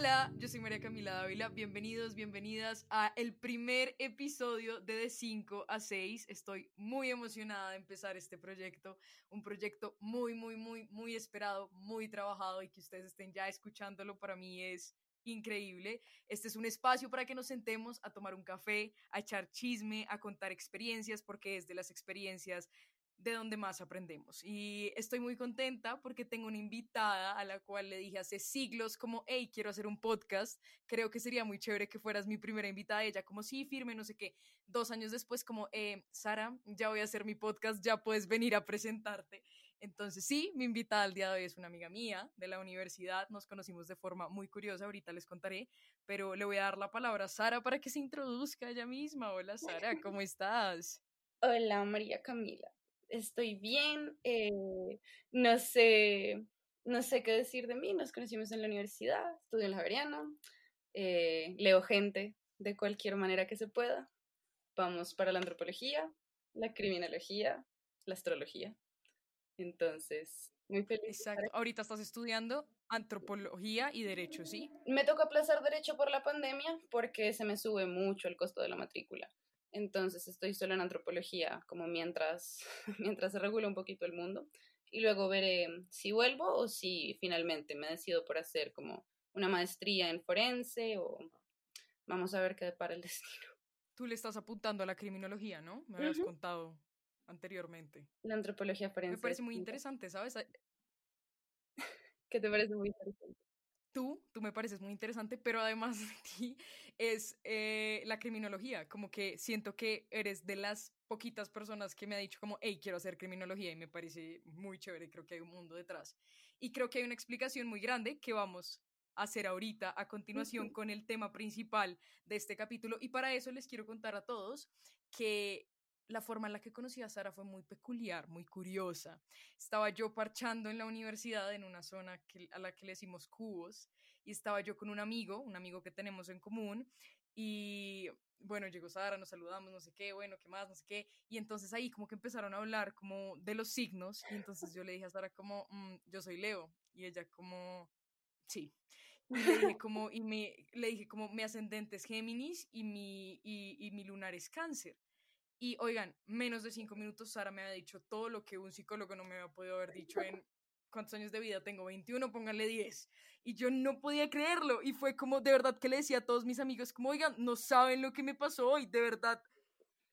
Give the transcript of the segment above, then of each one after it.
Hola, yo soy María Camila Dávila. Bienvenidos, bienvenidas a el primer episodio de De 5 a 6. Estoy muy emocionada de empezar este proyecto, un proyecto muy, muy, muy, muy esperado, muy trabajado y que ustedes estén ya escuchándolo para mí es increíble. Este es un espacio para que nos sentemos a tomar un café, a echar chisme, a contar experiencias, porque es de las experiencias de donde más aprendemos. Y estoy muy contenta porque tengo una invitada a la cual le dije hace siglos como, hey, quiero hacer un podcast, creo que sería muy chévere que fueras mi primera invitada. ella como, sí, firme, no sé qué. Dos años después como, eh, Sara, ya voy a hacer mi podcast, ya puedes venir a presentarte. Entonces sí, mi invitada al día de hoy es una amiga mía de la universidad, nos conocimos de forma muy curiosa, ahorita les contaré, pero le voy a dar la palabra a Sara para que se introduzca ella misma. Hola Sara, ¿cómo estás? Hola María Camila, estoy bien, eh, no sé, no sé qué decir de mí, nos conocimos en la universidad, estudio en la Javeriana, eh, leo gente de cualquier manera que se pueda, vamos para la antropología, la criminología, la astrología, entonces, muy feliz. Exacto, ahorita estás estudiando antropología y derecho, ¿sí? Me tocó aplazar derecho por la pandemia porque se me sube mucho el costo de la matrícula. Entonces estoy solo en antropología, como mientras, mientras se regula un poquito el mundo. Y luego veré si vuelvo o si finalmente me decido por hacer como una maestría en forense o vamos a ver qué depara el destino. Tú le estás apuntando a la criminología, ¿no? Me habías contado anteriormente. La antropología forense. Me parece muy interesante, ¿sabes? ¿Qué te parece muy interesante? Tú, tú me pareces muy interesante, pero además de ti es eh, la criminología, como que siento que eres de las poquitas personas que me ha dicho como, hey, quiero hacer criminología y me parece muy chévere, creo que hay un mundo detrás. Y creo que hay una explicación muy grande que vamos a hacer ahorita a continuación con el tema principal de este capítulo y para eso les quiero contar a todos que la forma en la que conocí a Sara fue muy peculiar, muy curiosa. Estaba yo parchando en la universidad en una zona a la que le decimos cubos y estaba yo con un amigo, un amigo que tenemos en común y bueno, llegó Sara, nos saludamos, no sé qué, bueno, qué más, no sé qué, y entonces ahí como que empezaron a hablar como de los signos y entonces yo le dije a Sara como, mm, yo soy Leo y ella como, sí, y le dije como, y me, le dije como, mi ascendente es Géminis y mi, y, y mi lunar es Cáncer. Y oigan, menos de cinco minutos Sara me había dicho todo lo que un psicólogo no me había podido haber dicho en cuántos años de vida tengo, 21, pónganle 10. Y yo no podía creerlo. Y fue como de verdad que le decía a todos mis amigos, como, oigan, no saben lo que me pasó hoy, de verdad.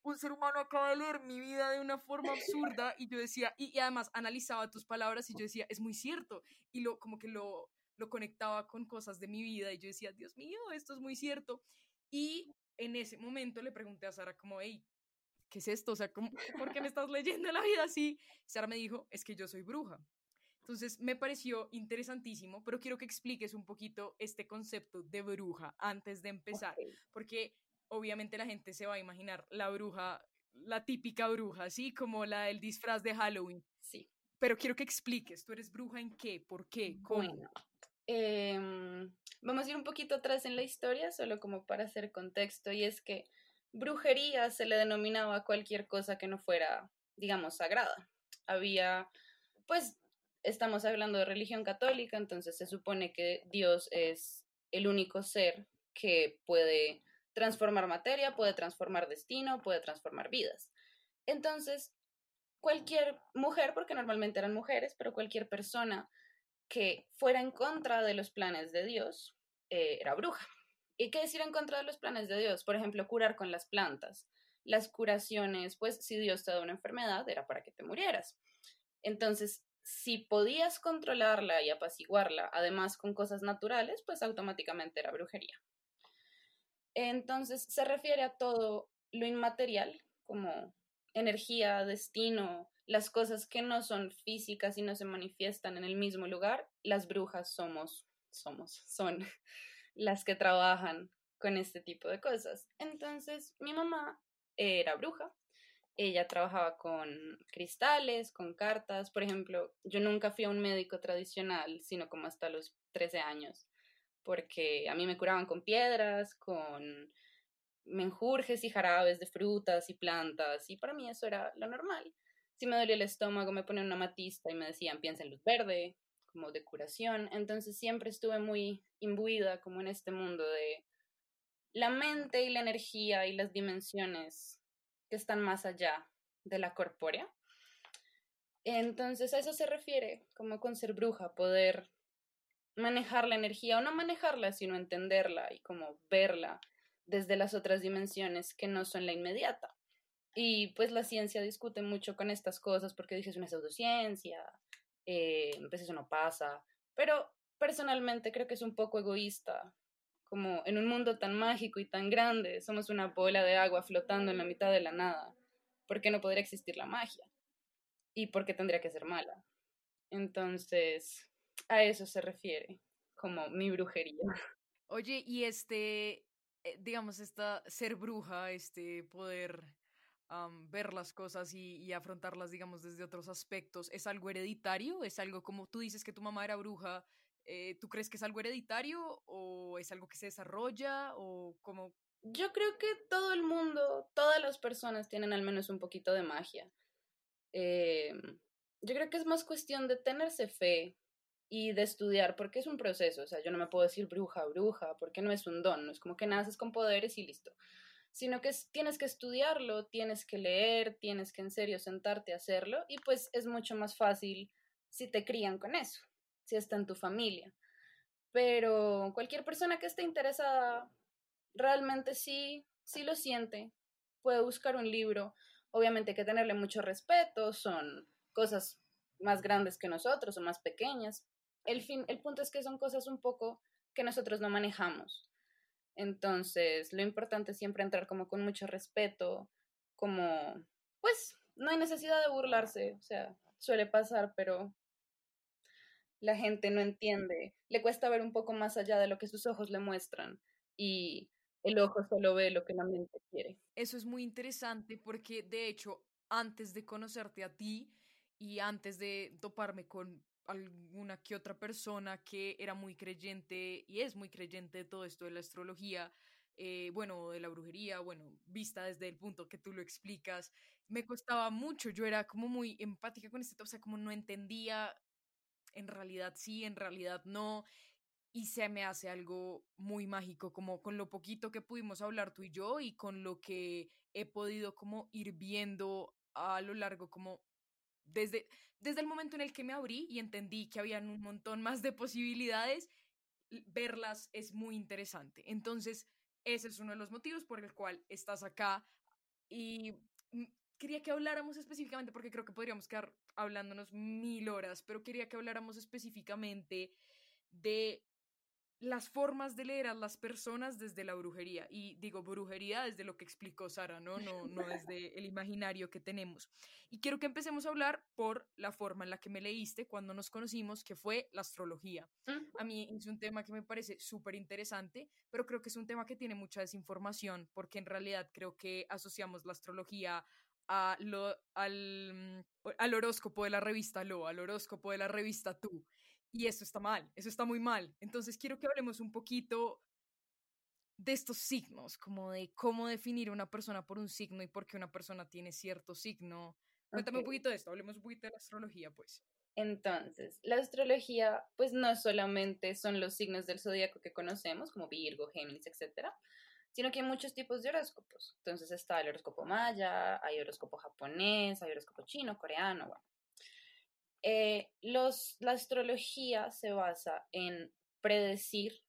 Un ser humano acaba de leer mi vida de una forma absurda y yo decía, y, y además analizaba tus palabras y yo decía, es muy cierto. Y lo, como que lo, lo conectaba con cosas de mi vida y yo decía, Dios mío, esto es muy cierto. Y en ese momento le pregunté a Sara como, hey, ¿qué es esto? O sea, ¿por qué me estás leyendo la vida así? Sara me dijo, es que yo soy bruja. Entonces me pareció interesantísimo, pero quiero que expliques un poquito este concepto de bruja antes de empezar, porque obviamente la gente se va a imaginar la bruja, la típica bruja, así como la del disfraz de Halloween. Sí. Pero quiero que expliques, ¿tú eres bruja en qué? ¿Por qué? ¿Cómo? Bueno, em, vamos a ir un poquito atrás en la historia, solo como para hacer contexto, y es que brujería se le denominaba cualquier cosa que no fuera, digamos, sagrada. Había, pues, estamos hablando de religión católica, entonces se supone que Dios es el único ser que puede transformar materia, puede transformar destino, puede transformar vidas. Entonces, cualquier mujer, porque normalmente eran mujeres, pero cualquier persona que fuera en contra de los planes de Dios, eh, era bruja. ¿Y qué decir en contra de los planes de Dios? Por ejemplo, curar con las plantas. Las curaciones, pues si Dios te da una enfermedad, era para que te murieras. Entonces, si podías controlarla y apaciguarla, además con cosas naturales, pues automáticamente era brujería. Entonces, se refiere a todo lo inmaterial, como energía, destino, las cosas que no son físicas y no se manifiestan en el mismo lugar, las brujas somos, somos, son las que trabajan con este tipo de cosas. Entonces, mi mamá era bruja. Ella trabajaba con cristales, con cartas. Por ejemplo, yo nunca fui a un médico tradicional, sino como hasta los 13 años, porque a mí me curaban con piedras, con menjurjes y jarabes de frutas y plantas, y para mí eso era lo normal. Si me dolía el estómago, me ponían una matista y me decían, piensa en luz verde, como de curación, entonces siempre estuve muy imbuida como en este mundo de la mente y la energía y las dimensiones que están más allá de la corpórea. Entonces a eso se refiere, como con ser bruja, poder manejar la energía o no manejarla, sino entenderla y como verla desde las otras dimensiones que no son la inmediata. Y pues la ciencia discute mucho con estas cosas porque dice es una pseudociencia, eh, pues eso no pasa, pero personalmente creo que es un poco egoísta, como en un mundo tan mágico y tan grande, somos una bola de agua flotando en la mitad de la nada, ¿por qué no podría existir la magia? ¿Y por qué tendría que ser mala? Entonces, a eso se refiere, como mi brujería. Oye, y este, eh, digamos, esta ser bruja, este poder ver las cosas y, afrontarlas, digamos, desde otros aspectos, ¿es algo hereditario? ¿Es algo como tú dices que tu mamá era bruja? Eh, ¿Tú crees que es algo hereditario o es algo que se desarrolla o como... Yo creo que todo el mundo, todas las personas tienen al menos un poquito de magia. Em, yo creo que es más cuestión de tenerse fe, y de estudiar, porque es un proceso, o sea, yo no me puedo decir bruja, bruja, porque no es un don, no es como que naces con poderes y listo, sino que tienes que estudiarlo, tienes que leer, tienes que en serio sentarte a hacerlo y pues es mucho más fácil si te crían con eso, si está en tu familia. Pero cualquier persona que esté interesada realmente sí, sí lo siente, puede buscar un libro, obviamente hay que tenerle mucho respeto, son cosas más grandes que nosotros o más pequeñas, el, fin, el punto es que son cosas un poco que nosotros no manejamos. Entonces, lo importante es siempre entrar como con mucho respeto, como, pues, no hay necesidad de burlarse, o sea, suele pasar, pero la gente no entiende, le cuesta ver un poco más allá de lo que sus ojos le muestran y el ojo solo ve lo que la mente quiere. Eso es muy interesante porque, de hecho, antes de conocerte a ti y antes de toparme con alguna que otra persona que era muy creyente y es muy creyente de todo esto de la astrología, eh, bueno, de la brujería, bueno, vista desde el punto que tú lo explicas, me costaba mucho, yo era como muy empática con este, o sea, como no entendía, en realidad sí, en realidad no, y se me hace algo muy mágico, como con lo poquito que pudimos hablar tú y yo y con lo que he podido como ir viendo a lo largo como desde, desde el momento en el que me abrí y entendí que habían un montón más de posibilidades, verlas es muy interesante. Entonces, ese es uno de los motivos por el cual estás acá y mm, quería que habláramos específicamente, porque creo que podríamos quedar hablándonos mil horas, pero quería que habláramos específicamente de las formas de leer a las personas desde la brujería. Y digo brujería desde lo que explicó Sara, ¿no? No, no desde el imaginario que tenemos. Y quiero que empecemos a hablar por la forma en la que me leíste cuando nos conocimos, que fue la astrología. A mí es un tema que me parece súper interesante, pero creo que es un tema que tiene mucha desinformación, porque en realidad creo que asociamos la astrología a lo, al, al horóscopo de la revista Lo, al horóscopo de la revista Tú. Y eso está mal, eso está muy mal. Entonces quiero que hablemos un poquito de estos signos, como de cómo definir una persona por un signo y por qué una persona tiene cierto signo. Cuéntame un poquito de esto, hablemos un poquito de la astrología, pues. Entonces, la astrología, pues no solamente son los signos del zodíaco que conocemos, como Virgo, Géminis, etcétera, sino que hay muchos tipos de horóscopos. Entonces está el horóscopo maya, hay horóscopo japonés, hay horóscopo chino, coreano, bueno. Eh, los, la astrología se basa en predecir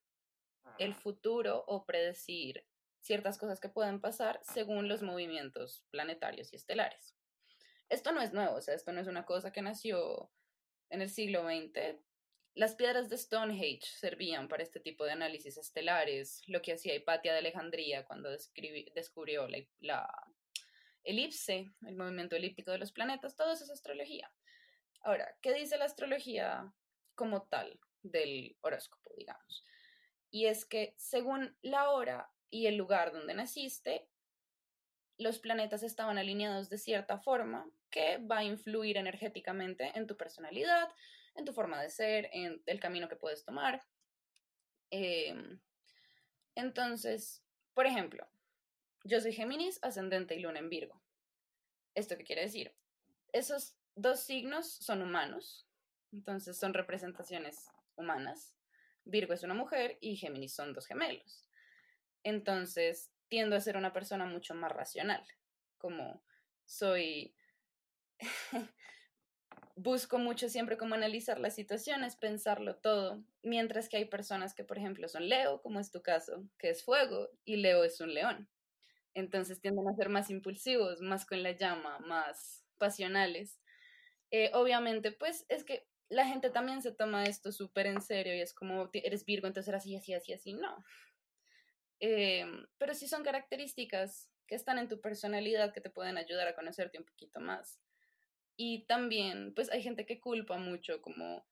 el futuro o predecir ciertas cosas que pueden pasar según los movimientos planetarios y estelares. Esto no es nuevo, o sea, esto no es una cosa que nació en el siglo XX. Las piedras de Stonehenge servían para este tipo de análisis estelares, lo que hacía Hipatia de Alejandría cuando descubrió la, la elipse, el movimiento elíptico de los planetas, todo eso es astrología. Ahora, ¿qué dice la astrología como tal del horóscopo, digamos? Y es que según la hora y el lugar donde naciste, los planetas estaban alineados de cierta forma que va a influir energéticamente en tu personalidad, en tu forma de ser, en el camino que puedes tomar. Em, entonces, por ejemplo, yo soy Géminis, ascendente y luna en Virgo. ¿Esto qué quiere decir? Esos dos signos son humanos, Entonces son representaciones humanas. Virgo es una mujer y Géminis son dos gemelos. Entonces tiendo a ser una persona mucho más racional, como soy busco mucho siempre como analizar las situaciones, pensarlo todo, mientras que hay personas que, por ejemplo, son Leo, como es tu caso, que es fuego, y Leo es un león. Entonces tienden a ser más impulsivos, más con la llama, más pasionales. Eh, obviamente, pues es que la gente también se toma esto súper en serio y es como, eres Virgo, entonces eres así, así, así, así, no. Eh, pero sí son características que están en tu personalidad que te pueden ayudar a conocerte un poquito más. Y también, pues hay gente que culpa mucho como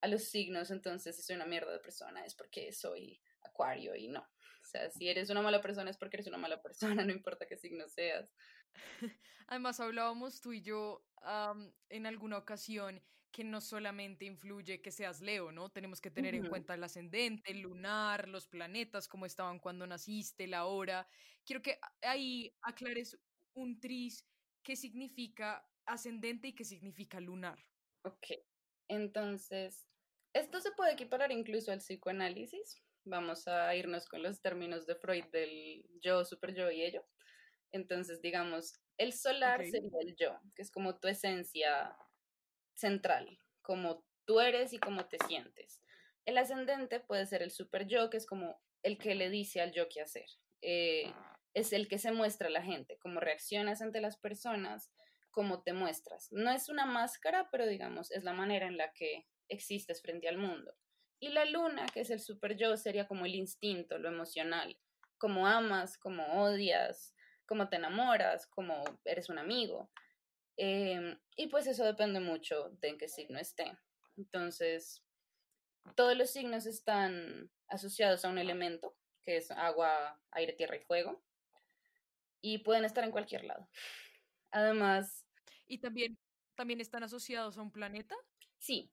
a los signos, entonces si soy una mierda de persona es porque soy acuario y no. O sea, si eres una mala persona es porque eres una mala persona, no importa qué signo seas. Además, hablábamos tú y yo en alguna ocasión que no solamente influye que seas Leo, ¿no? Tenemos que tener en cuenta el ascendente, el lunar, los planetas, cómo estaban cuando naciste, la hora. Quiero que ahí aclares un tris qué significa ascendente y qué significa lunar. Ok, entonces, esto se puede equiparar incluso al psicoanálisis. Vamos a irnos con los términos de Freud del yo, super yo y ello. Entonces, digamos, el solar sería el yo, que es como tu esencia central, como tú eres y cómo te sientes. El ascendente puede ser el super yo, que es como el que le dice al yo qué hacer. Eh, es el que se muestra a la gente, cómo reaccionas ante las personas, cómo te muestras. No es una máscara, pero digamos, es la manera en la que existes frente al mundo. Y la luna, que es el super yo, sería como el instinto, lo emocional, cómo amas, cómo odias, cómo te enamoras, cómo eres un amigo. Em, y pues eso depende mucho de en qué signo esté. Entonces, todos los signos están asociados a un elemento, que es agua, aire, tierra y fuego, y pueden estar en cualquier lado. Además... ¿Y también, también están asociados a un planeta? Sí.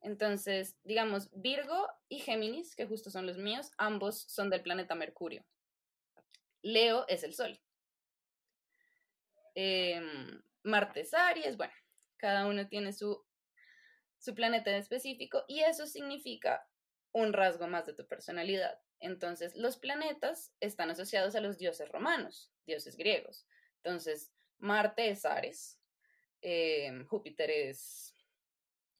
Entonces, digamos, Virgo y Géminis, que justo son los míos, ambos son del planeta Mercurio. Leo es el Sol. Eh, Marte es Aries, bueno, cada uno tiene su, su planeta en específico y eso significa un rasgo más de tu personalidad. Entonces, los planetas están asociados a los dioses romanos, dioses griegos. Entonces, Marte es Ares, em, Júpiter es,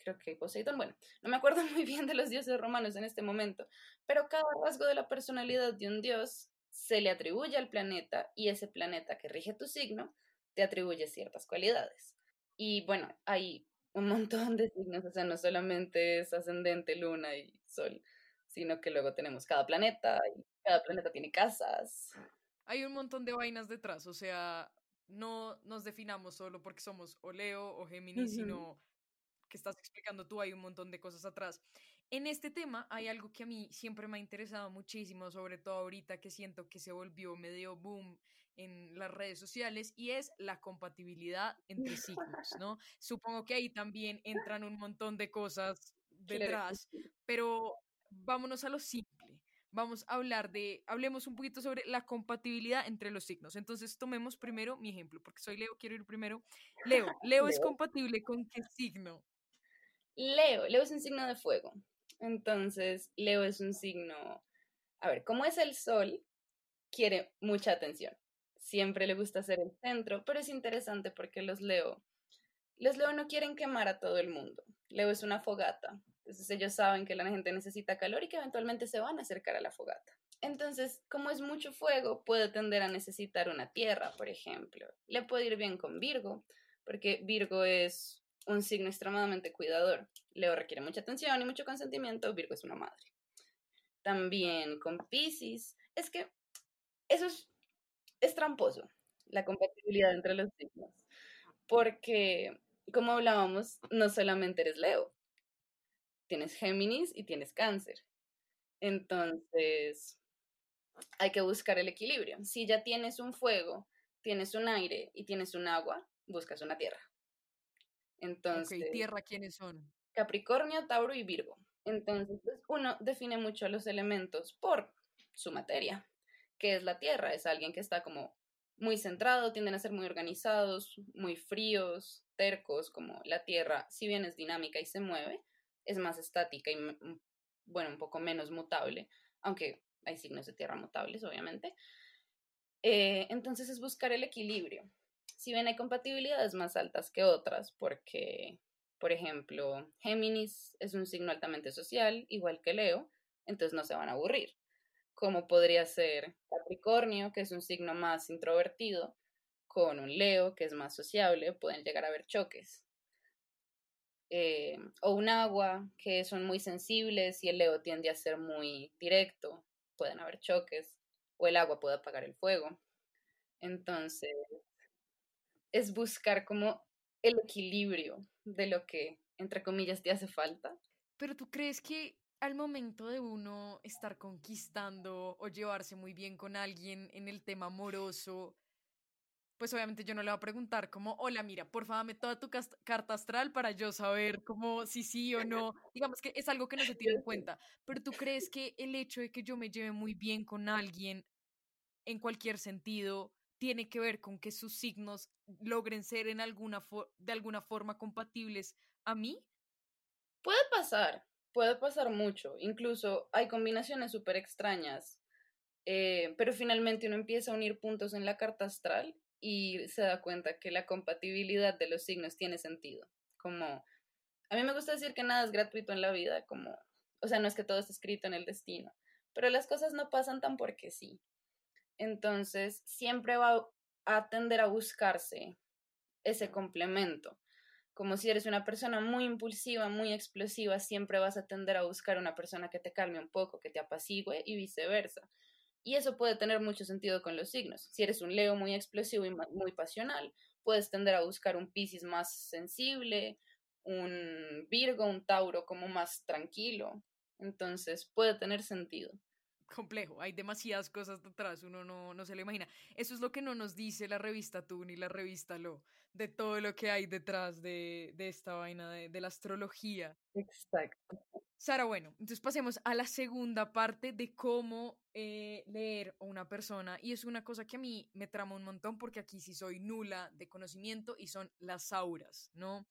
creo que Poseidón, bueno, no me acuerdo muy bien de los dioses romanos en este momento, pero cada rasgo de la personalidad de un dios se le atribuye al planeta y ese planeta que rige tu signo te atribuye ciertas cualidades. Y bueno, hay un montón de signos, o sea, no solamente es ascendente, luna y sol, sino que luego tenemos cada planeta y cada planeta tiene casas. Hay un montón de vainas detrás, o sea, no nos definamos solo porque somos o Leo o Géminis, sino que estás explicando tú, hay un montón de cosas atrás. En este tema hay algo que a mí siempre me ha interesado muchísimo, sobre todo ahorita que siento que se volvió medio boom en las redes sociales y es la compatibilidad entre signos, ¿no? Supongo que ahí también entran un montón de cosas detrás, pero vámonos a lo simple vamos a hablar de, hablemos un poquito sobre la compatibilidad entre los signos. Entonces, tomemos primero mi ejemplo, porque soy Leo, quiero ir primero. Leo, Leo es compatible con qué signo? Leo, Leo es un signo de fuego. Entonces, Leo es un signo, a ver, como es el sol, quiere mucha atención. Siempre le gusta ser el centro, pero es interesante porque los Leo, los Leo no quieren quemar a todo el mundo. Leo es una fogata. Entonces ellos saben que la gente necesita calor y que eventualmente se van a acercar a la fogata. Entonces, como es mucho fuego, puede tender a necesitar una tierra, por ejemplo. Le puede ir bien con Virgo, porque Virgo es un signo extremadamente cuidador. Leo requiere mucha atención y mucho consentimiento, Virgo es una madre. También con Pisces. Es que eso es, es tramposo, la compatibilidad entre los signos. Porque, como hablábamos, no solamente eres Leo, tienes Géminis y tienes cáncer. Entonces, hay que buscar el equilibrio. Si ya tienes un fuego, tienes un aire y tienes un agua, buscas una tierra. Entonces, ¿tierra quiénes son? Capricornio, Tauro y Virgo. Entonces, pues, uno define mucho los elementos por su materia, que es la tierra, es alguien que está como muy centrado, tienden a ser muy organizados, muy fríos, tercos, como la Tierra, si bien es dinámica y se mueve, es más estática y, bueno, un poco menos mutable, aunque hay signos de Tierra mutables, obviamente. Eh, entonces es buscar el equilibrio. Si bien hay compatibilidades más altas que otras, porque, por ejemplo, Géminis es un signo altamente social, igual que Leo, entonces no se van a aburrir como podría ser Capricornio, que es un signo más introvertido, con un Leo, que es más sociable, pueden llegar a haber choques. Eh, o un agua, que son muy sensibles y el Leo tiende a ser muy directo, pueden haber choques, o el agua puede apagar el fuego. Entonces, es buscar como el equilibrio de lo que, entre comillas, te hace falta. Pero tú crees que al momento de uno estar conquistando o llevarse muy bien con alguien en el tema amoroso, pues obviamente yo no le voy a preguntar como, hola, mira, por favor, dame toda tu carta astral para yo saber como si sí o no. Digamos que es algo que no se tiene en cuenta. Pero tú crees que el hecho de que yo me lleve muy bien con alguien en cualquier sentido tiene que ver con que sus signos logren ser en alguna de alguna forma compatibles a mí? Puede pasar, puede pasar mucho, incluso hay combinaciones súper extrañas, eh, pero finalmente uno empieza a unir puntos en la carta astral y se da cuenta que la compatibilidad de los signos tiene sentido. Como, a mí me gusta decir que nada es gratuito en la vida, como, o sea, no es que todo esté escrito en el destino, pero las cosas no pasan tan porque sí. Entonces, siempre va a tender a buscarse ese complemento como si eres una persona muy impulsiva, muy explosiva, siempre vas a tender a buscar una persona que te calme un poco, que te apacigüe y viceversa. Y eso puede tener mucho sentido con los signos. Si eres un Leo muy explosivo y muy pasional, puedes tender a buscar un Piscis más sensible, un Virgo, un Tauro como más tranquilo. Entonces puede tener sentido complejo, hay demasiadas cosas detrás, uno no, no se lo imagina. Eso es lo que no nos dice la revista Tú ni la revista Lo, de todo lo que hay detrás de, de esta vaina de, de, la astrología. Exacto. Sara, bueno, entonces pasemos a la segunda parte de cómo eh, leer a una persona. Y es una cosa que a mí me trama un montón porque aquí sí soy nula de conocimiento y son las auras, ¿no?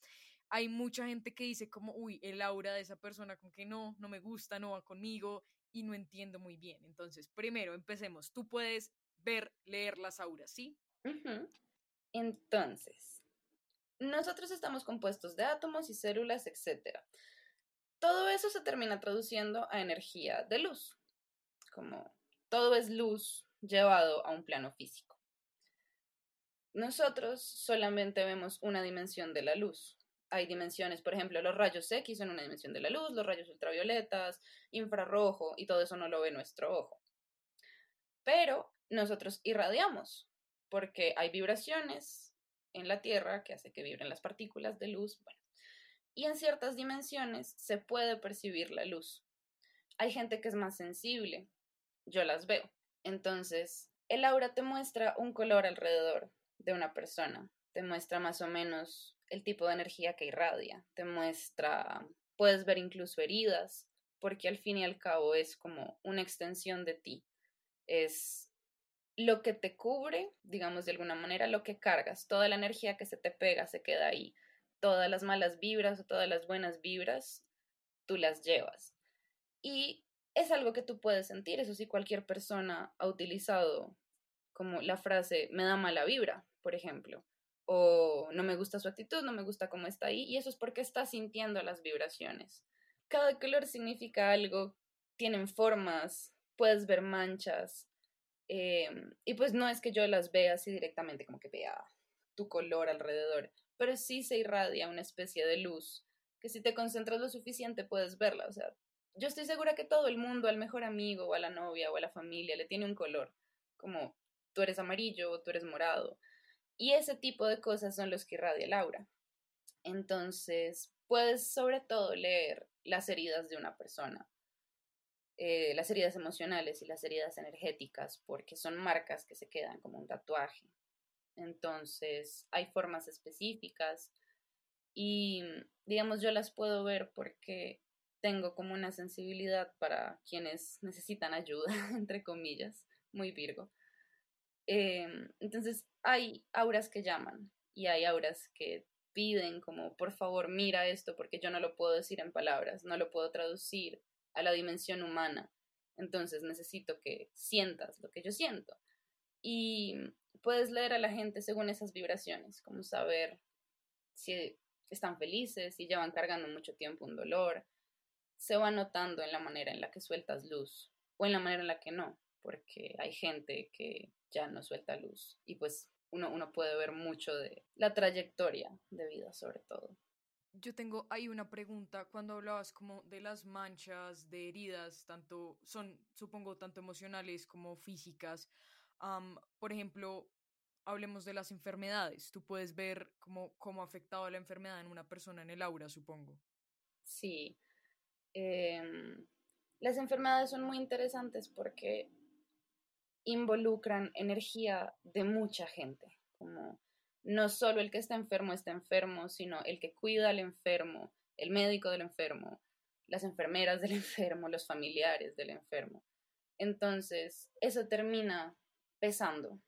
Hay mucha gente que dice como, uy, el aura de esa persona como que no, no me gusta, no va conmigo y no entiendo muy bien. Entonces, primero, empecemos. Tú puedes ver, leer las auras, ¿sí? Entonces, nosotros estamos compuestos de átomos y células, etc. Todo eso se termina traduciendo a energía de luz, como todo es luz llevado a un plano físico. Nosotros solamente vemos una dimensión de la luz, hay dimensiones, por ejemplo, los rayos X son una dimensión de la luz, los rayos ultravioletas, infrarrojo, y todo eso no lo ve nuestro ojo. Pero nosotros irradiamos, porque hay vibraciones en la Tierra que hace que vibren las partículas de luz, y en ciertas dimensiones se puede percibir la luz. Hay gente que es más sensible, yo las veo. Entonces, el aura te muestra un color alrededor de una persona, te muestra más o menos el tipo de energía que irradia, te muestra, puedes ver incluso heridas, porque al fin y al cabo es como una extensión de ti, es lo que te cubre, digamos de alguna manera, lo que cargas, toda la energía que se te pega se queda ahí, todas las malas vibras o todas las buenas vibras, tú las llevas. Y es algo que tú puedes sentir, eso sí, cualquier persona ha utilizado como la frase me da mala vibra, por ejemplo o no me gusta su actitud, no me gusta cómo está ahí, y eso es porque está sintiendo las vibraciones. Cada color significa algo, tienen formas, puedes ver manchas, em, y pues no es que yo las vea así directamente, como que vea tu color alrededor, pero sí se irradia una especie de luz, que si te concentras lo suficiente puedes verla, o sea, yo estoy segura que todo el mundo, al mejor amigo, o a la novia, o a la familia, le tiene un color, como tú eres amarillo o tú eres morado, y ese tipo de cosas son los que irradia el aura. Entonces, puedes sobre todo leer las heridas de una persona, eh, las heridas emocionales y las heridas energéticas, porque son marcas que se quedan como un tatuaje. Entonces, hay formas específicas y, digamos, yo las puedo ver porque tengo como una sensibilidad para quienes necesitan ayuda, entre comillas, muy virgo. Em, entonces hay auras que llaman y hay auras que piden como, por favor, mira esto porque yo no lo puedo decir en palabras, no lo puedo traducir a la dimensión humana. Entonces necesito que sientas lo que yo siento. Y puedes leer a la gente según esas vibraciones, como saber si están felices, si llevan cargando mucho tiempo un dolor. Se va notando en la manera en la que sueltas luz o en la manera en la que no, porque hay gente que ya no suelta luz y pues uno, uno puede ver mucho de la trayectoria de vida sobre todo. Yo tengo ahí una pregunta cuando hablabas como de las manchas, de heridas, tanto son, supongo, tanto emocionales como físicas. por ejemplo, hablemos de las enfermedades. Tú puedes ver cómo, cómo ha afectado la enfermedad en una persona en el aura, supongo. Sí. Em, las enfermedades son muy interesantes porque involucran energía de mucha gente, como no solo el que está enfermo está enfermo, sino el que cuida al enfermo, el médico del enfermo, las enfermeras del enfermo, los familiares del enfermo. Entonces, eso termina pesando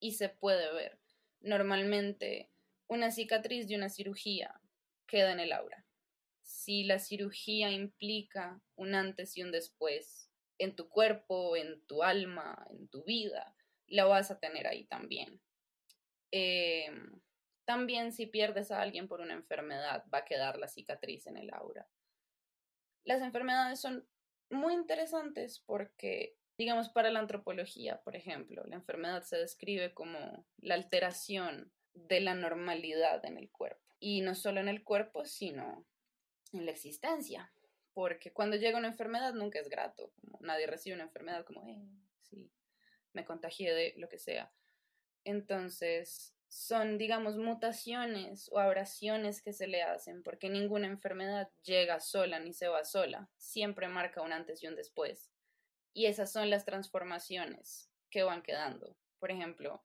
y se puede ver. Normalmente, una cicatriz de una cirugía queda en el aura. Si la cirugía implica un antes y un después en tu cuerpo, en tu alma, en tu vida, la vas a tener ahí también. Em, también si pierdes a alguien por una enfermedad, va a quedar la cicatriz en el aura. Las enfermedades son muy interesantes porque, digamos, para la antropología, por ejemplo, la enfermedad se describe como la alteración de la normalidad en el cuerpo. Y no solo en el cuerpo, sino en la existencia. Porque cuando llega una enfermedad nunca es grato. nadie recibe una enfermedad como, eh, sí, me contagié de lo que sea. Entonces, son, digamos, mutaciones o abrasiones que se le hacen, porque ninguna enfermedad llega sola ni se va sola, siempre marca un antes y un después. Y esas son las transformaciones que van quedando. Por ejemplo,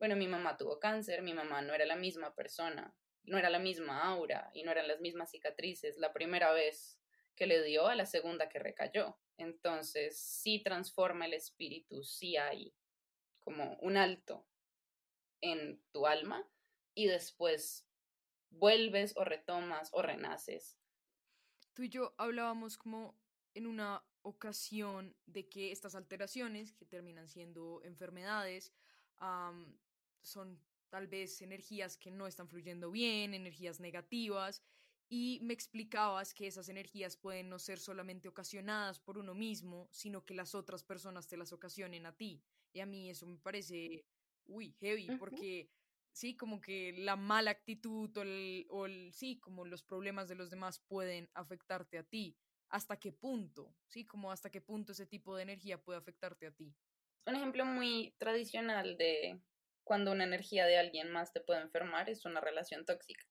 bueno, mi mamá tuvo cáncer, mi mamá no era la misma persona, no era la misma aura y no eran las mismas cicatrices la primera vez que le dio a la segunda que recayó. Entonces, sí transforma el espíritu, sí hay como un alto en tu alma y después vuelves o retomas o renaces. Tú y yo hablábamos como en una ocasión de que estas alteraciones, que terminan siendo enfermedades, son tal vez energías que no están fluyendo bien, energías negativas, y me explicabas que esas energías pueden no ser solamente ocasionadas por uno mismo, sino que las otras personas te las ocasionen a ti. Y a mí eso me parece uy, heavy, porque sí, como que la mala actitud o, el, o sí, como los problemas de los demás pueden afectarte a ti. ¿Hasta qué punto? Sí, como hasta qué punto ese tipo de energía puede afectarte a ti. Un ejemplo muy tradicional de cuando una energía de alguien más te puede enfermar es una relación tóxica.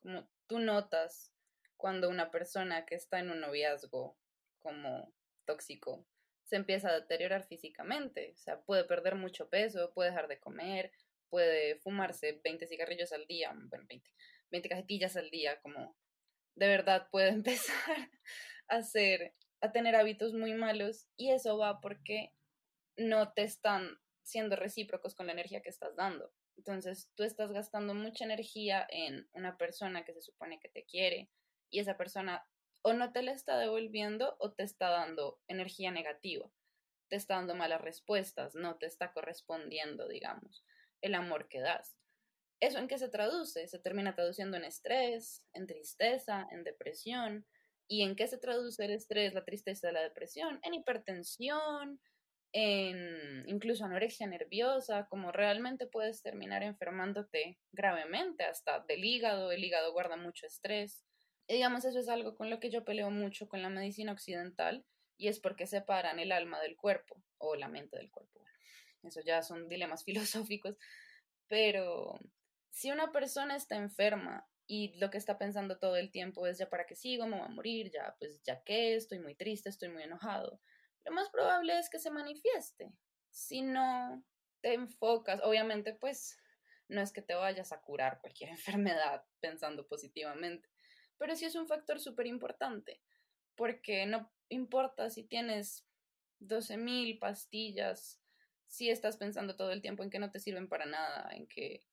Como tú notas cuando una persona que está en un noviazgo como tóxico se empieza a deteriorar físicamente. O sea, puede perder mucho peso, puede dejar de comer, puede fumarse 20 cigarrillos al día, bueno, 20, 20 cajetillas al día, como de verdad puede empezar a hacer, a tener hábitos muy malos y eso va porque no te están siendo recíprocos con la energía que estás dando. Entonces, tú estás gastando mucha energía en una persona que se supone que te quiere y esa persona o no te la está devolviendo o te está dando energía negativa, te está dando malas respuestas, no te está correspondiendo, digamos, el amor que das. ¿Eso en qué se traduce? Se termina traduciendo en estrés, en tristeza, en depresión. ¿Y en qué se traduce el estrés, la tristeza, la depresión? En hipertensión, incluso anorexia nerviosa, como realmente puedes terminar enfermándote gravemente, hasta del hígado. El hígado guarda mucho estrés. Y digamos, eso es algo con lo que yo peleo mucho con la medicina occidental y es porque separan el alma del cuerpo o la mente del cuerpo. eso ya son dilemas filosóficos, pero si una persona está enferma y lo que está pensando todo el tiempo es ya para qué sigo, me voy a morir, ya pues ya que estoy muy triste, estoy muy enojado, lo más probable es que se manifieste. Si no te enfocas, obviamente pues no es que te vayas a curar cualquier enfermedad pensando positivamente, pero sí es un factor súper importante, porque no importa si tienes 12.000 pastillas si estás pensando todo el tiempo en que no te sirven para nada, en que,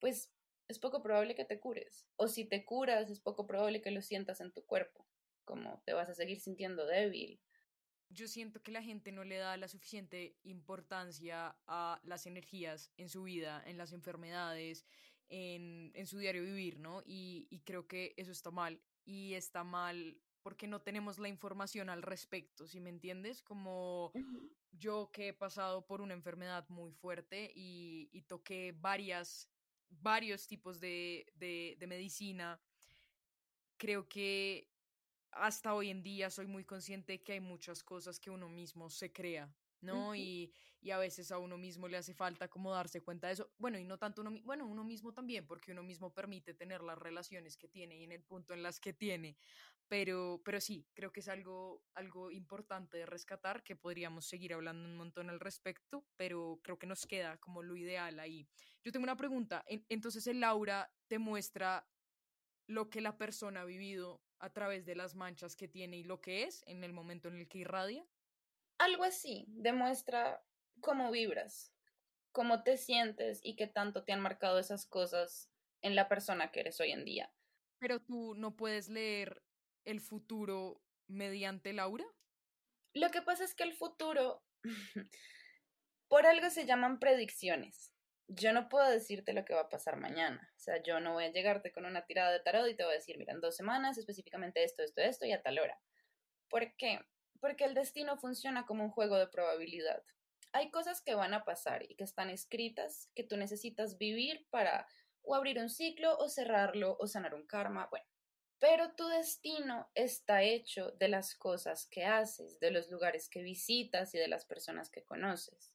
pues, es poco probable que te cures. O si te curas, es poco probable que lo sientas en tu cuerpo, como te vas a seguir sintiendo débil. Yo siento que la gente no le da la suficiente importancia a las energías en su vida, en las enfermedades, en, en su diario vivir, ¿no? Y, y creo que eso está mal. Y está mal porque no tenemos la información al respecto, ¿sí me entiendes? Como yo que he pasado por una enfermedad muy fuerte y, y toqué varias varios tipos de, de, medicina. Creo que hasta hoy en día soy muy consciente que hay muchas cosas que uno mismo se crea, ¿no? y, y, a veces a uno mismo le hace falta como darse cuenta de eso. Bueno, y no tanto uno, bueno, uno mismo también, porque uno mismo permite tener las relaciones que tiene y en el punto en las que tiene. Pero, pero sí, creo que es algo, algo importante de rescatar, que podríamos seguir hablando un montón al respecto, pero creo que nos queda como lo ideal ahí. Yo tengo una pregunta, entonces el aura te muestra lo que la persona ha vivido a través de las manchas que tiene y lo que es en el momento en el que irradia. Algo así, demuestra cómo vibras, cómo te sientes y qué tanto te han marcado esas cosas en la persona que eres hoy en día. Pero tú no puedes leer el futuro mediante Laura? Lo que pasa es que el futuro, por algo se llaman predicciones. Yo no puedo decirte lo que va a pasar mañana. O sea, yo no voy a llegarte con una tirada de tarot y te voy a decir, mira, en dos semanas específicamente esto, esto, esto y a tal hora. ¿Por qué? Porque el destino funciona como un juego de probabilidad. Hay cosas que van a pasar y que están escritas que tú necesitas vivir para o abrir un ciclo o cerrarlo o sanar un karma. Bueno, pero tu destino está hecho de las cosas que haces, de los lugares que visitas y de las personas que conoces.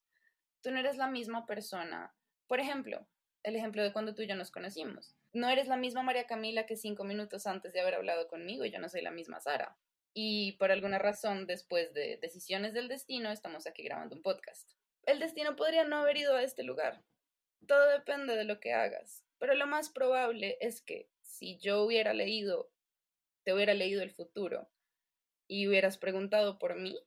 Tú no eres la misma persona. Por ejemplo, el ejemplo de cuando tú y yo nos conocimos. No eres la misma María Camila que cinco minutos antes de haber hablado conmigo y yo no soy la misma Sara. Y por alguna razón, después de decisiones del destino, estamos aquí grabando un podcast. El destino podría no haber ido a este lugar. Todo depende de lo que hagas. Pero lo más probable es que si yo hubiera leído te hubiera leído el futuro y hubieras preguntado por mí,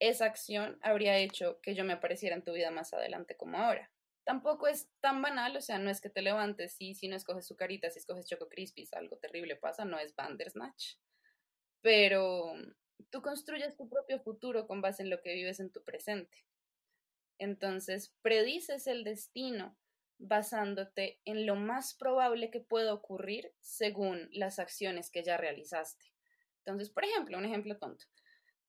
esa acción habría hecho que yo me apareciera en tu vida más adelante como ahora. Tampoco es tan banal, o sea, no es que te levantes y si no escoges su carita, si escoges Choco Crispies, algo terrible pasa, no es Bandersnatch. Pero tú construyes tu propio futuro con base en lo que vives en tu presente. Entonces, predices el destino basándote en lo más probable que pueda ocurrir según las acciones que ya realizaste. Entonces, por ejemplo, un ejemplo tonto.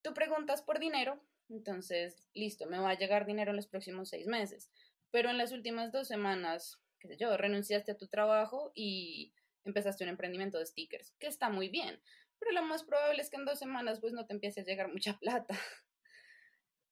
Tú preguntas por dinero, entonces, listo, me va a llegar dinero en los próximos seis meses, pero en las últimas dos semanas, qué sé yo, renunciaste a tu trabajo y empezaste un emprendimiento de stickers, que está muy bien, pero lo más probable es que en dos semanas pues no te empiece a llegar mucha plata.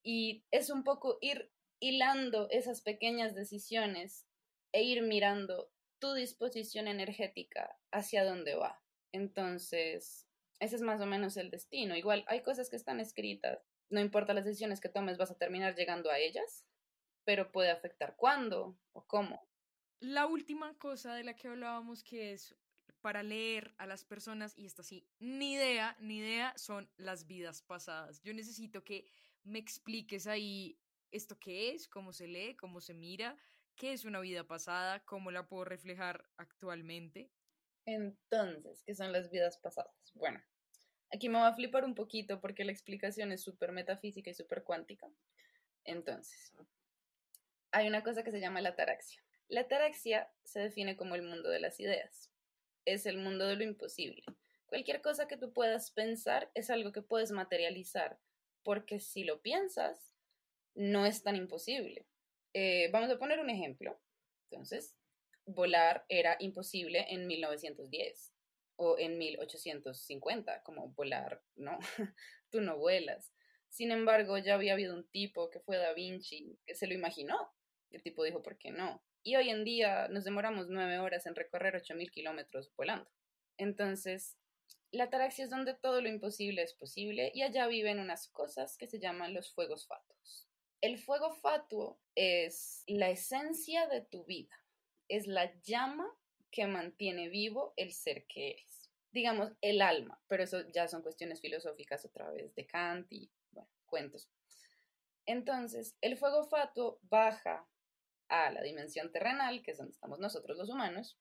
Y es un poco ir hilando esas pequeñas decisiones e ir mirando tu disposición energética hacia dónde va. Entonces, ese es más o menos el destino. Igual hay cosas que están escritas, no importa las decisiones que tomes, vas a terminar llegando a ellas, pero puede afectar cuándo o cómo. La última cosa de la que hablábamos que es para leer a las personas, y esto sí, ni idea, ni idea, son las vidas pasadas. Yo necesito que me expliques ahí esto qué es, cómo se lee, cómo se mira, qué es una vida pasada, cómo la puedo reflejar actualmente. Entonces, ¿qué son las vidas pasadas? Bueno, aquí me va a flipar un poquito porque la explicación es súper metafísica y súper cuántica. Entonces, hay una cosa que se llama la ataraxia. La ataraxia se define como el mundo de las ideas. Es el mundo de lo imposible. Cualquier cosa que tú puedas pensar es algo que puedes materializar, porque si lo piensas, no es tan imposible. Eh, vamos a poner un ejemplo. Entonces, volar era imposible en 1910 o en 1850, como volar, no, tú no vuelas. Sin embargo, ya había habido un tipo que fue Da Vinci que se lo imaginó. El tipo dijo, ¿por qué no? Y hoy en día nos demoramos nueve horas en recorrer 8.000 kilómetros volando. Entonces, la ataraxia es donde todo lo imposible es posible y allá viven unas cosas que se llaman los fuegos fatos. El fuego fatuo es la esencia de tu vida, es la llama que mantiene vivo el ser que eres. Digamos, el alma, pero eso ya son cuestiones filosóficas otra vez de Kant y, cuentos. Entonces, el fuego fatuo baja a la dimensión terrenal, que es donde estamos nosotros los humanos,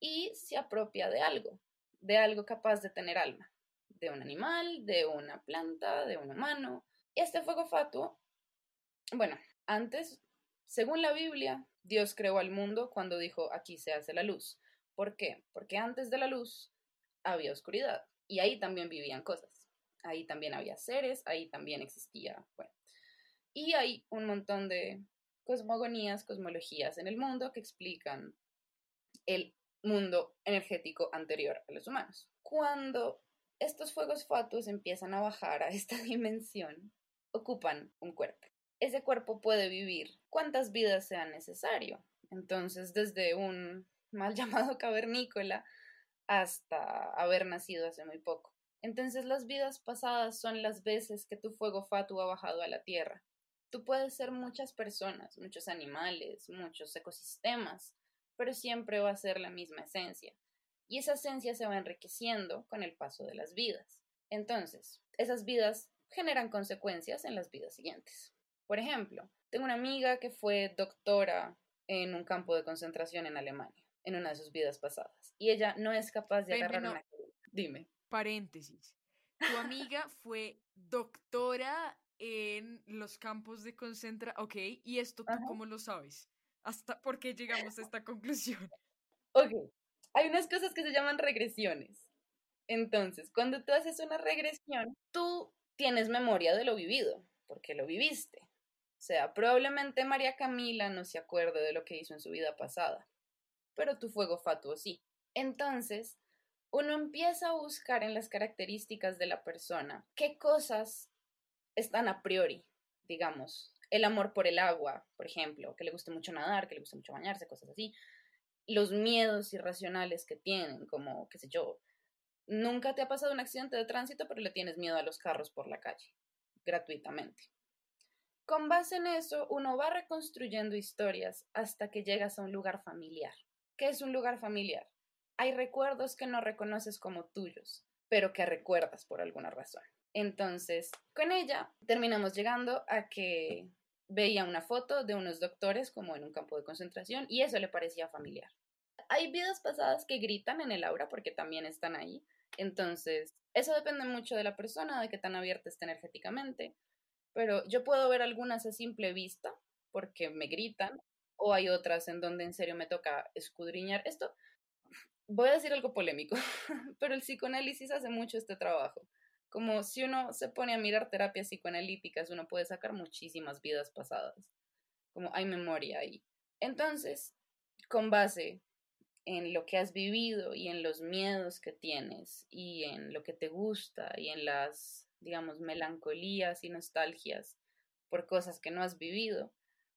y se apropia de algo, de algo capaz de tener alma, de un animal, de una planta, de un humano. Este fuego fatuo, bueno, antes, según la Biblia, Dios creó al mundo cuando dijo, aquí se hace la luz. ¿Por qué? Porque antes de la luz había oscuridad y ahí también vivían cosas. Ahí también había seres, ahí también existía, bueno. Y hay un montón de cosmogonías, cosmologías en el mundo que explican el mundo energético anterior a los humanos. Cuando estos fuegos fatuos empiezan a bajar a esta dimensión, ocupan un cuerpo. Ese cuerpo puede vivir cuantas vidas sea necesario. Entonces, desde un mal llamado cavernícola hasta haber nacido hace muy poco. Entonces, las vidas pasadas son las veces que tu fuego fatuo ha bajado a la tierra. Tú puedes ser muchas personas, muchos animales, muchos ecosistemas, pero siempre va a ser la misma esencia. Y esa esencia se va enriqueciendo con el paso de las vidas. Entonces, esas vidas generan consecuencias en las vidas siguientes. Por ejemplo, tengo una amiga que fue doctora en un campo de concentración en Alemania, en una de sus vidas pasadas, y ella no es capaz de agarrar una... Dime. Paréntesis. Tu amiga fue doctora en los campos de concentración. Ok, ¿y esto tú cómo lo sabes? ¿Hasta por qué llegamos a esta conclusión? Ok, hay unas cosas que se llaman regresiones. Entonces, cuando tú haces una regresión, tú tienes memoria de lo vivido, porque lo viviste. O sea, probablemente María Camila no se acuerde de lo que hizo en su vida pasada, pero tu fuego fatuo sí. Entonces, uno empieza a buscar en las características de la persona qué cosas están a priori, digamos, el amor por el agua, por ejemplo, que le guste mucho nadar, que le guste mucho bañarse, cosas así, los miedos irracionales que tienen, como, qué sé yo, nunca te ha pasado un accidente de tránsito, pero le tienes miedo a los carros por la calle, gratuitamente. Con base en eso, uno va reconstruyendo historias hasta que llegas a un lugar familiar. ¿Qué es un lugar familiar? Hay recuerdos que no reconoces como tuyos, pero que recuerdas por alguna razón. Entonces, con ella terminamos llegando a que veía una foto de unos doctores como en un campo de concentración y eso le parecía familiar. Hay vidas pasadas que gritan en el aura porque también están ahí. Entonces, eso depende mucho de la persona, de qué tan abierta está energéticamente. Pero yo puedo ver algunas a simple vista porque me gritan o hay otras en donde en serio me toca escudriñar esto. Voy a decir algo polémico, pero el psicoanálisis hace mucho este trabajo como si uno se pone a mirar terapias psicoanalíticas, uno puede sacar muchísimas vidas pasadas, como hay memoria ahí. Entonces, con base en lo que has vivido y en los miedos que tienes y en lo que te gusta y en las, digamos, melancolías y nostalgias por cosas que no has vivido,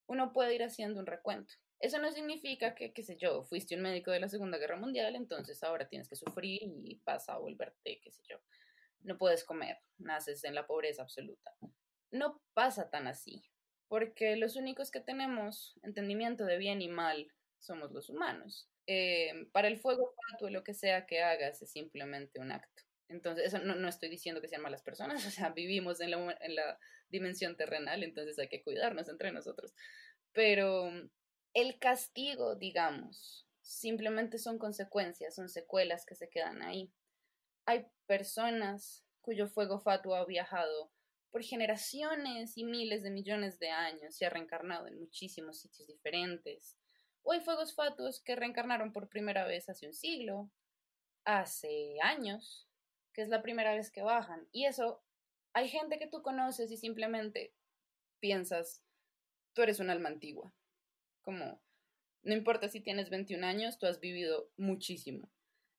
uno puede ir haciendo un recuento. Eso no significa que, qué sé yo, fuiste un médico de la Segunda Guerra Mundial, entonces ahora tienes que sufrir y vas a volverte, qué sé yo, no puedes comer, naces en la pobreza absoluta. No pasa tan así, porque los únicos que tenemos entendimiento de bien y mal somos los humanos. Eh, para el fuego fatuo, lo que sea que hagas es simplemente un acto. Entonces, eso no, estoy diciendo que sean malas personas, o sea, vivimos en la, en la dimensión terrenal, entonces hay que cuidarnos entre nosotros. Pero el castigo, digamos, simplemente son consecuencias, son secuelas que se quedan ahí hay personas cuyo fuego fatuo ha viajado por generaciones y miles de millones de años y ha reencarnado en muchísimos sitios diferentes. O hay fuegos fatuos que reencarnaron por primera vez hace un siglo, hace años, que es la primera vez que bajan. Y eso, hay gente que tú conoces y simplemente piensas, tú eres un alma antigua. Como, no importa si tienes 21 años, tú has vivido muchísimo.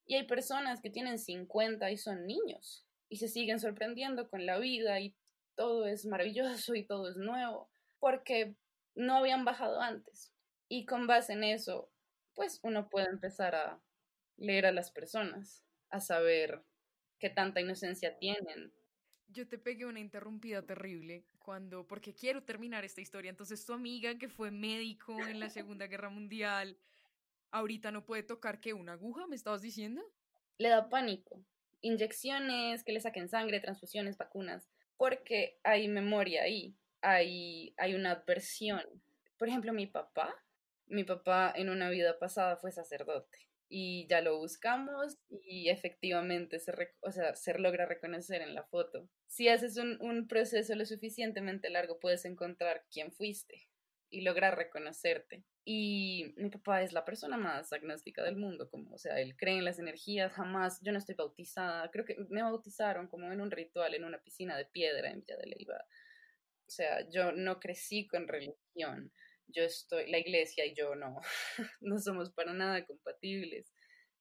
Y hay personas que tienen 50 y son niños y se siguen sorprendiendo con la vida y todo es maravilloso y todo es nuevo porque no habían bajado antes. Y con base en eso, pues uno puede empezar a leer a las personas, a saber qué tanta inocencia tienen. Yo te pegué una interrumpida terrible cuando, porque quiero terminar esta historia. Entonces, tu amiga que fue médico en la Segunda Guerra Mundial, ahorita no puede tocar que una aguja, ¿me estabas diciendo? Le da pánico. Inyecciones, que le saquen sangre, transfusiones, vacunas, porque hay memoria ahí. hay, hay una adversión. Por ejemplo, mi papá, mi papá en una vida pasada fue sacerdote y ya lo buscamos y efectivamente se, o sea, se logra reconocer en la foto. Si haces un, un, proceso lo suficientemente largo, puedes encontrar quién fuiste y lograr reconocerte. Y mi papá es la persona más agnóstica del mundo, como, o sea, él cree en las energías, jamás, yo no estoy bautizada, creo que me bautizaron como en un ritual, en una piscina de piedra en Villa de Leyva. O sea, yo no crecí con religión yo estoy, la iglesia y yo no, no somos para nada compatibles.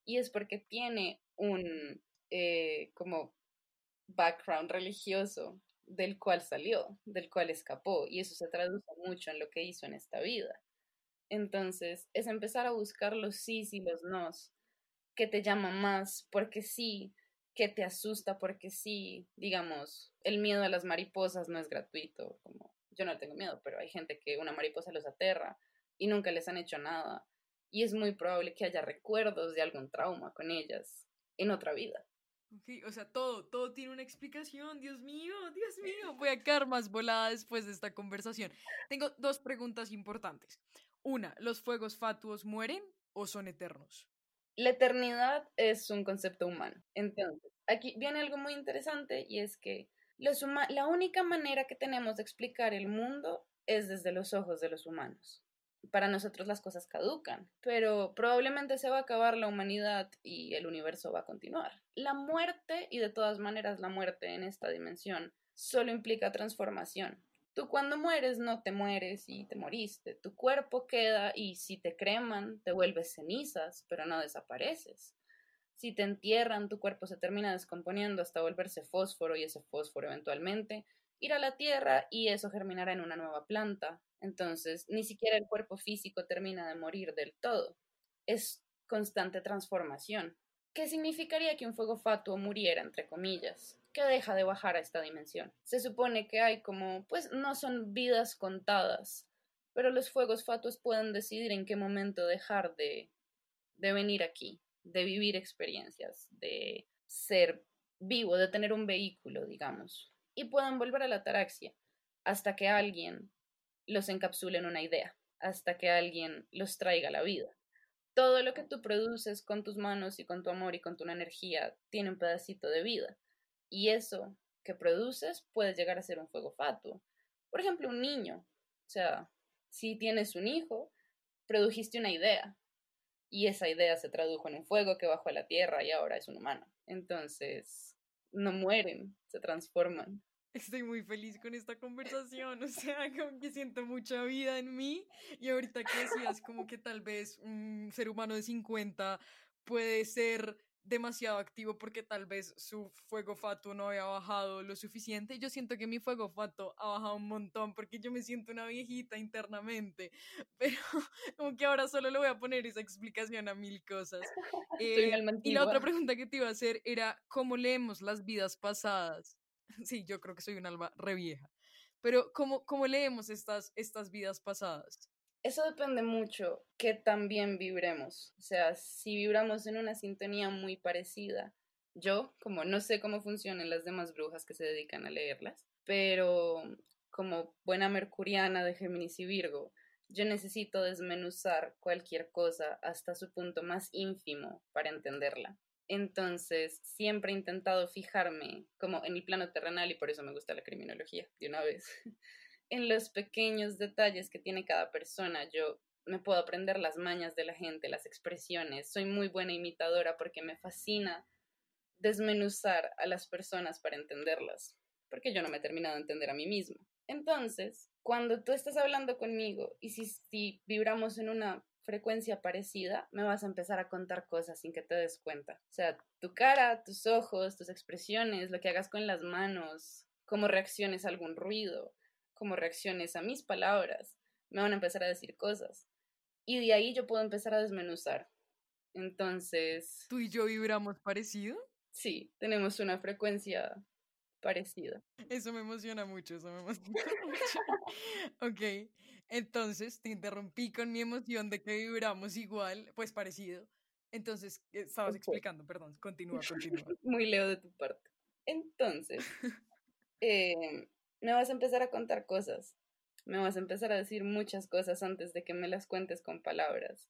Y es porque tiene un eh, como background religioso del cual salió, del cual escapó, y eso se traduce mucho en lo que hizo en esta vida. Entonces, es empezar a buscar los sís y los nos, que te llama más porque sí, que te asusta porque sí, digamos, el miedo a las mariposas no es gratuito, como yo no tengo miedo, pero hay gente que una mariposa los aterra y nunca les han hecho nada. Y es muy probable que haya recuerdos de algún trauma con ellas en otra vida. Okay, o sea, todo, todo tiene una explicación. Dios mío, Dios mío. Voy a quedar más volada después de esta conversación. Tengo dos preguntas importantes. Una, ¿los fuegos fatuos mueren o son eternos? La eternidad es un concepto humano. Entonces, aquí viene algo muy interesante y es que la única manera que tenemos de explicar el mundo es desde los ojos de los humanos. Para nosotros las cosas caducan, pero probablemente se va a acabar la humanidad y el universo va a continuar. La muerte, y de todas maneras la muerte en esta dimensión, solo implica transformación. Tú cuando mueres no te mueres y te moriste. Tu cuerpo queda y si te creman te vuelves cenizas, pero no desapareces. Si te entierran, tu cuerpo se termina descomponiendo hasta volverse fósforo y ese fósforo eventualmente irá a la tierra y eso germinará en una nueva planta. Entonces, ni siquiera el cuerpo físico termina de morir del todo. Es constante transformación. ¿Qué significaría que un fuego fatuo muriera, entre comillas? Que deja de bajar a esta dimensión. Se supone que hay como, pues no son vidas contadas, pero los fuegos fatuos pueden decidir en qué momento dejar de, de venir aquí de vivir experiencias, de ser vivo, de tener un vehículo, digamos, y puedan volver a la ataraxia hasta que alguien los encapsule en una idea, hasta que alguien los traiga a la vida. Todo lo que tú produces con tus manos y con tu amor y con tu energía tiene un pedacito de vida. Y eso que produces puede llegar a ser un fuego fatuo. Por ejemplo, un niño. O sea, si tienes un hijo, produjiste una idea, y esa idea se tradujo en un fuego que bajó a la tierra y ahora es un humano. Entonces, no mueren, se transforman. Estoy muy feliz con esta conversación, o sea, como que siento mucha vida en mí y ahorita que decías como que tal vez un ser humano de 50 puede ser demasiado activo porque tal vez su fuego fato no había bajado lo suficiente. Yo siento que mi fuego fato ha bajado un montón porque yo me siento una viejita internamente, pero como que ahora solo le voy a poner esa explicación a mil cosas. Eh, y la otra pregunta que te iba a hacer era, ¿cómo leemos las vidas pasadas? Sí, yo creo que soy un alma revieja, pero ¿cómo, cómo leemos estas, estas vidas pasadas? Eso depende mucho que también vibremos. O sea, si vibramos en una sintonía muy parecida, yo, como no sé cómo funcionan las demás brujas que se dedican a leerlas, pero como buena mercuriana de Géminis y Virgo, yo necesito desmenuzar cualquier cosa hasta su punto más ínfimo para entenderla. Entonces, siempre he intentado fijarme como en el plano terrenal y por eso me gusta la criminología, de una vez. en los pequeños detalles que tiene cada persona. Yo me puedo aprender las mañas de la gente, las expresiones. Soy muy buena imitadora porque me fascina desmenuzar a las personas para entenderlas, porque yo no me he terminado de entender a mí mismo. Entonces, cuando tú estás hablando conmigo y si, si vibramos en una frecuencia parecida, me vas a empezar a contar cosas sin que te des cuenta. O sea, tu cara, tus ojos, tus expresiones, lo que hagas con las manos, cómo reacciones a algún ruido, como reacciones a mis palabras, me van a empezar a decir cosas. Y de ahí yo puedo empezar a desmenuzar. Entonces... ¿Tú y yo vibramos parecido? Sí, tenemos una frecuencia parecida. Eso me emociona mucho, eso me emociona mucho. ok, entonces te interrumpí con mi emoción de que vibramos igual, pues parecido. Entonces, eh, estabas explicando, perdón, continúa, continúa. Muy leo de tu parte. Entonces, eh, me vas a empezar a contar cosas, me vas a empezar a decir muchas cosas antes de que me las cuentes con palabras.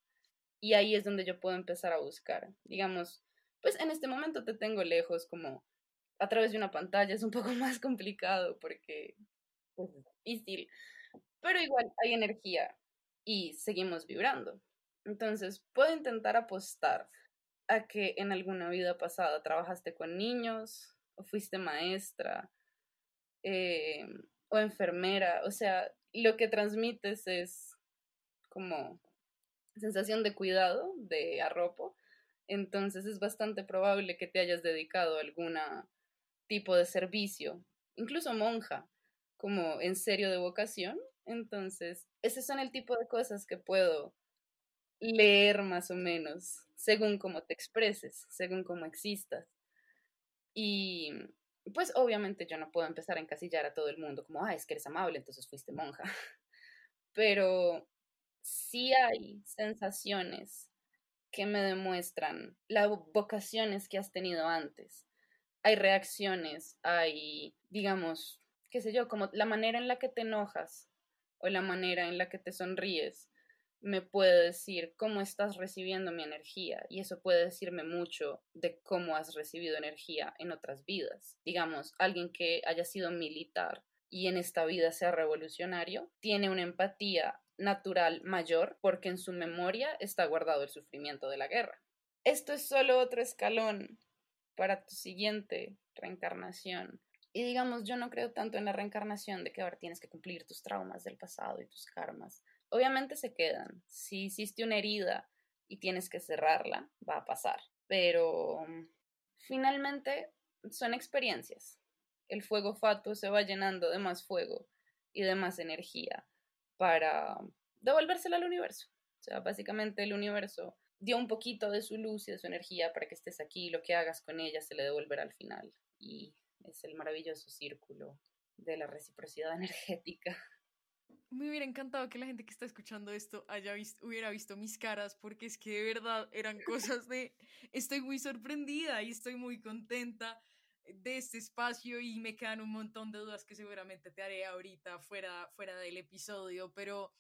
Y ahí es donde yo puedo empezar a buscar. Digamos, pues en este momento te tengo lejos, como a través de una pantalla es un poco más complicado porque pues, es difícil, pero igual hay energía y seguimos vibrando. Entonces, puedo intentar apostar a que en alguna vida pasada trabajaste con niños o fuiste maestra eh, o enfermera, o sea, lo que transmites es como sensación de cuidado, de arropo, entonces es bastante probable que te hayas dedicado a algún tipo de servicio, incluso monja, como en serio de vocación. Entonces, esos son el tipo de cosas que puedo leer más o menos, según cómo te expreses, según cómo existas. Y pues obviamente yo no puedo empezar a encasillar a todo el mundo como, ah, es que eres amable, entonces fuiste monja. Pero sí hay sensaciones que me demuestran las vocaciones que has tenido antes. Hay reacciones, hay, digamos, qué sé yo, como la manera en la que te enojas o la manera en la que te sonríes me puede decir cómo estás recibiendo mi energía y eso puede decirme mucho de cómo has recibido energía en otras vidas. Digamos, alguien que haya sido militar y en esta vida sea revolucionario, tiene una empatía natural mayor porque en su memoria está guardado el sufrimiento de la guerra. Esto es solo otro escalón para tu siguiente reencarnación. Y digamos, yo no creo tanto en la reencarnación de que ahora tienes que cumplir tus traumas del pasado y tus karmas. Obviamente se quedan. Si hiciste una herida y tienes que cerrarla, va a pasar. Pero mm, finalmente son experiencias. El fuego fatuo se va llenando de más fuego y de más energía para devolvérsela al universo. O sea, básicamente el universo dio un poquito de su luz y de su energía para que estés aquí y lo que hagas con ella se le devolverá al final. Y es el maravilloso círculo de la reciprocidad energética. Me hubiera encantado que la gente que está escuchando esto haya visto, hubiera visto mis caras, porque es que de verdad eran cosas de estoy muy sorprendida y estoy muy contenta de este espacio y me quedan un montón de dudas que seguramente te haré ahorita fuera, fuera del episodio, pero,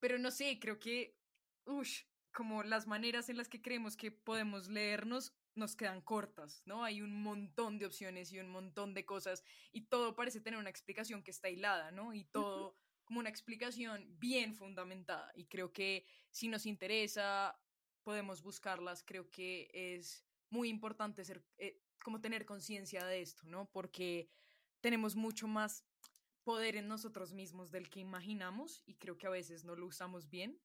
pero no sé, creo que, uff, como las maneras en las que creemos que podemos leernos nos quedan cortas, ¿no? Hay un montón de opciones y un montón de cosas y todo parece tener una explicación que está hilada, ¿no? Y todo como una explicación bien fundamentada y creo que si nos interesa podemos buscarlas, creo que es muy importante ser, eh, como tener conciencia de esto, ¿no? Porque tenemos mucho más poder en nosotros mismos del que imaginamos y creo que a veces no lo usamos bien.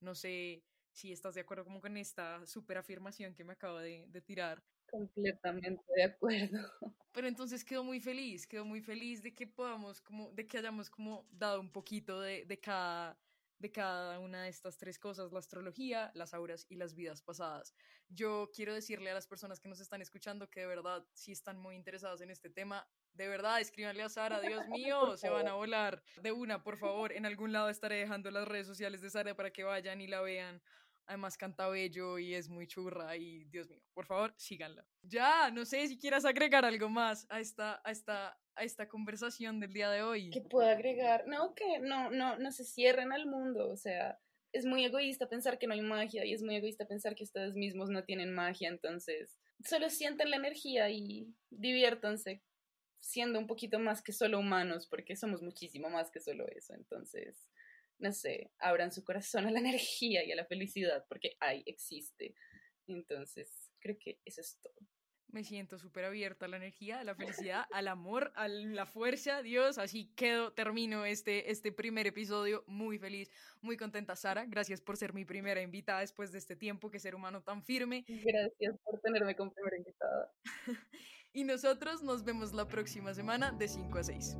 No sé si estás de acuerdo como con esta super afirmación que me acabo de, de tirar. Completamente de acuerdo. Pero entonces quedo muy feliz, quedo muy feliz de que podamos, como, de que hayamos como dado un poquito de, de cada de cada una de estas tres cosas, la astrología, las auras y las vidas pasadas. Yo quiero decirle a las personas que nos están escuchando que de verdad, si están muy interesadas en este tema, de verdad, escríbanle a Sara, Dios mío, se van a volar. De una, por favor, en algún lado estaré dejando las redes sociales de Sara para que vayan y la vean. Además canta bello y es muy churra y Dios mío, por favor, síganla. Ya, no sé si quieras agregar algo más a esta, a esta, a esta conversación del día de hoy. ¿Qué puedo agregar? No, que no, no, no se cierren al mundo, o sea, es muy egoísta pensar que no hay magia y es muy egoísta pensar que ustedes mismos no tienen magia, entonces solo sienten la energía y diviértanse siendo un poquito más que solo humanos, porque somos muchísimo más que solo eso, entonces no sé, abran su corazón a la energía y a la felicidad, porque hay, existe. Entonces, creo que eso es todo. Me siento súper abierta a la energía, a la felicidad, al amor, a la fuerza, Dios. Así quedo, termino este, este primer episodio muy feliz, muy contenta, Sara. Gracias por ser mi primera invitada después de este tiempo, que ser humano tan firme. Gracias por tenerme como primera invitada. y nosotros nos vemos la próxima semana de 5 a 6.